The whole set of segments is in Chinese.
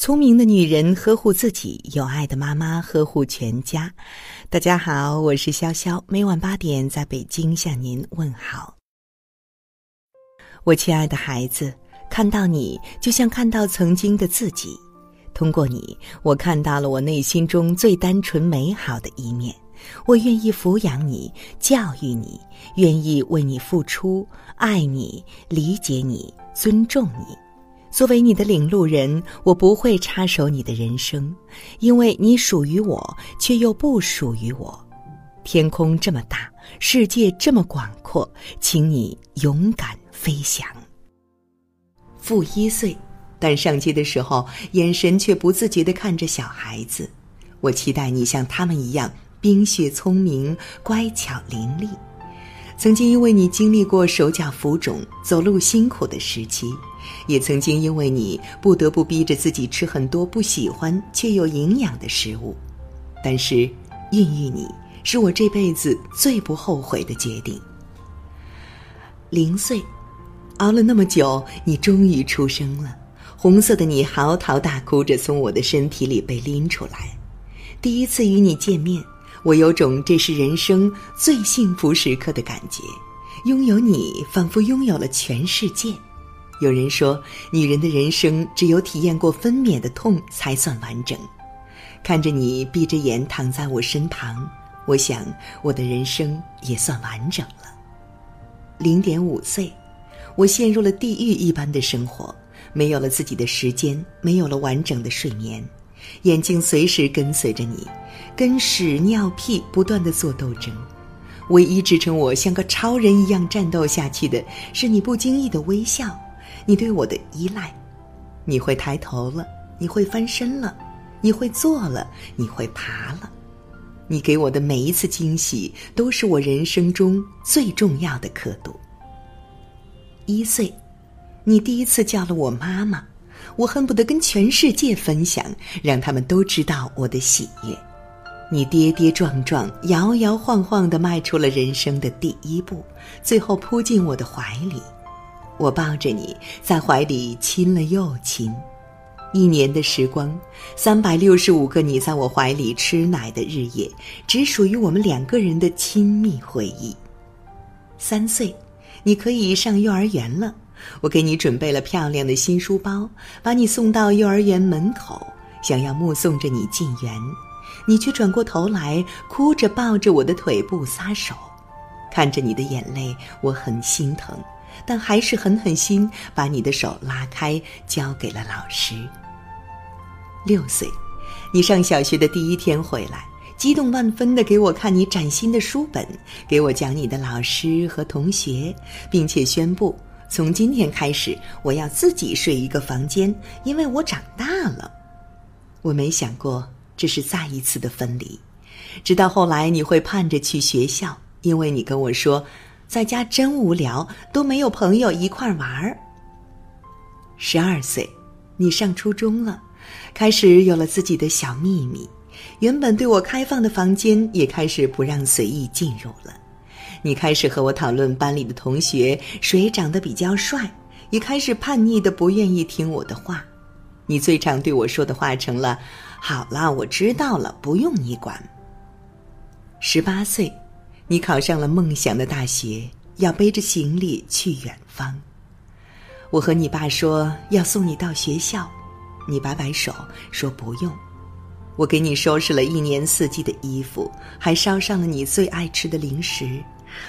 聪明的女人呵护自己，有爱的妈妈呵护全家。大家好，我是潇潇，每晚八点在北京向您问好。我亲爱的孩子，看到你就像看到曾经的自己。通过你，我看到了我内心中最单纯美好的一面。我愿意抚养你，教育你，愿意为你付出，爱你，理解你，尊重你。作为你的领路人，我不会插手你的人生，因为你属于我，却又不属于我。天空这么大，世界这么广阔，请你勇敢飞翔。负一岁，但上街的时候，眼神却不自觉地看着小孩子。我期待你像他们一样。冰雪聪明、乖巧伶俐，曾经因为你经历过手脚浮肿、走路辛苦的时期，也曾经因为你不得不逼着自己吃很多不喜欢却有营养的食物。但是，孕育你是我这辈子最不后悔的决定。零岁，熬了那么久，你终于出生了。红色的你嚎啕大哭着从我的身体里被拎出来，第一次与你见面。我有种这是人生最幸福时刻的感觉，拥有你仿佛拥有了全世界。有人说，女人的人生只有体验过分娩的痛才算完整。看着你闭着眼躺在我身旁，我想我的人生也算完整了。零点五岁，我陷入了地狱一般的生活，没有了自己的时间，没有了完整的睡眠。眼睛随时跟随着你，跟屎尿屁不断的做斗争。唯一支撑我像个超人一样战斗下去的，是你不经意的微笑，你对我的依赖。你会抬头了，你会翻身了，你会坐了，你会爬了。你给我的每一次惊喜，都是我人生中最重要的刻度。一岁，你第一次叫了我妈妈。我恨不得跟全世界分享，让他们都知道我的喜悦。你跌跌撞撞、摇摇晃晃地迈出了人生的第一步，最后扑进我的怀里。我抱着你在怀里亲了又亲。一年的时光，三百六十五个你在我怀里吃奶的日夜，只属于我们两个人的亲密回忆。三岁，你可以上幼儿园了。我给你准备了漂亮的新书包，把你送到幼儿园门口，想要目送着你进园，你却转过头来，哭着抱着我的腿不撒手。看着你的眼泪，我很心疼，但还是狠狠心把你的手拉开，交给了老师。六岁，你上小学的第一天回来，激动万分地给我看你崭新的书本，给我讲你的老师和同学，并且宣布。从今天开始，我要自己睡一个房间，因为我长大了。我没想过这是再一次的分离，直到后来你会盼着去学校，因为你跟我说，在家真无聊，都没有朋友一块玩儿。十二岁，你上初中了，开始有了自己的小秘密，原本对我开放的房间也开始不让随意进入了。你开始和我讨论班里的同学谁长得比较帅，也开始叛逆的不愿意听我的话。你最常对我说的话成了：“好了，我知道了，不用你管。”十八岁，你考上了梦想的大学，要背着行李去远方。我和你爸说要送你到学校，你摆摆手说不用。我给你收拾了一年四季的衣服，还捎上了你最爱吃的零食。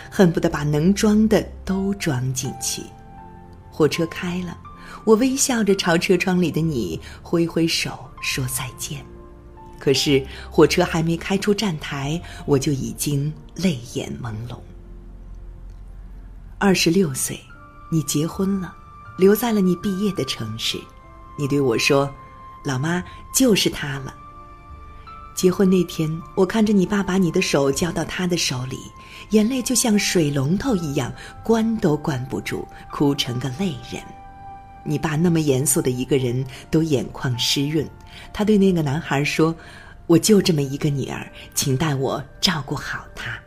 恨不得把能装的都装进去。火车开了，我微笑着朝车窗里的你挥挥手说再见。可是火车还没开出站台，我就已经泪眼朦胧。二十六岁，你结婚了，留在了你毕业的城市。你对我说：“老妈就是他了。”结婚那天，我看着你爸把你的手交到他的手里，眼泪就像水龙头一样，关都关不住，哭成个泪人。你爸那么严肃的一个人，都眼眶湿润。他对那个男孩说：“我就这么一个女儿，请代我照顾好她。”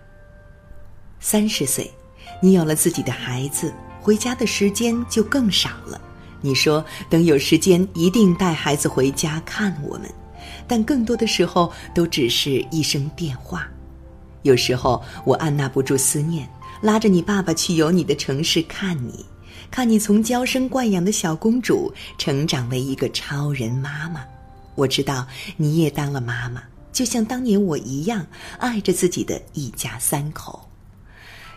三十岁，你有了自己的孩子，回家的时间就更少了。你说等有时间一定带孩子回家看我们，但更多的时候都只是一声电话。有时候我按捺不住思念，拉着你爸爸去有你的城市看你，看你从娇生惯养的小公主成长为一个超人妈妈。我知道你也当了妈妈，就像当年我一样，爱着自己的一家三口，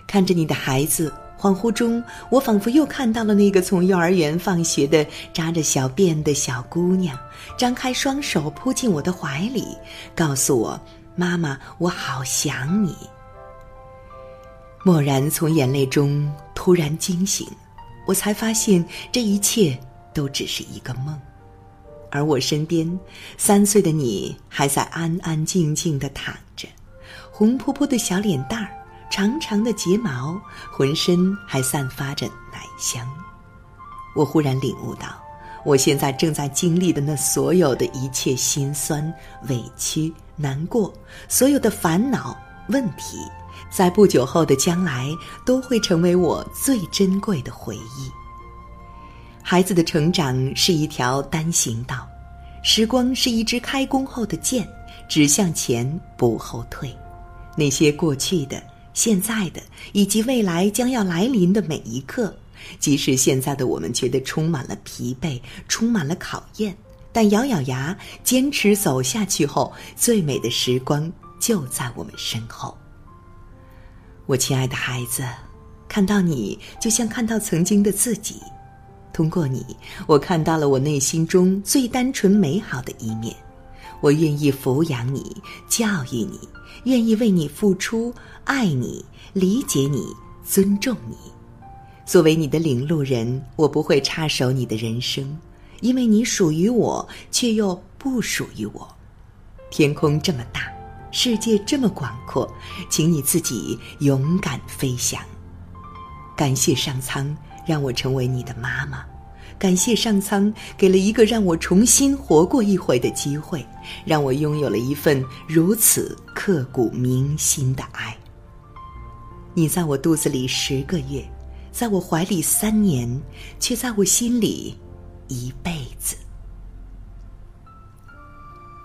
看着你的孩子。恍惚中，我仿佛又看到了那个从幼儿园放学的扎着小辫的小姑娘，张开双手扑进我的怀里，告诉我：“妈妈，我好想你。”蓦然从眼泪中突然惊醒，我才发现这一切都只是一个梦，而我身边三岁的你还在安安静静的躺着，红扑扑的小脸蛋儿。长长的睫毛，浑身还散发着奶香。我忽然领悟到，我现在正在经历的那所有的一切心酸、委屈、难过，所有的烦恼、问题，在不久后的将来都会成为我最珍贵的回忆。孩子的成长是一条单行道，时光是一支开弓后的箭，只向前不后退。那些过去的。现在的以及未来将要来临的每一刻，即使现在的我们觉得充满了疲惫，充满了考验，但咬咬牙坚持走下去后，最美的时光就在我们身后。我亲爱的孩子，看到你就像看到曾经的自己，通过你，我看到了我内心中最单纯美好的一面。我愿意抚养你，教育你，愿意为你付出，爱你，理解你，尊重你。作为你的领路人，我不会插手你的人生，因为你属于我，却又不属于我。天空这么大，世界这么广阔，请你自己勇敢飞翔。感谢上苍，让我成为你的妈妈。感谢上苍给了一个让我重新活过一回的机会，让我拥有了一份如此刻骨铭心的爱。你在我肚子里十个月，在我怀里三年，却在我心里一辈子。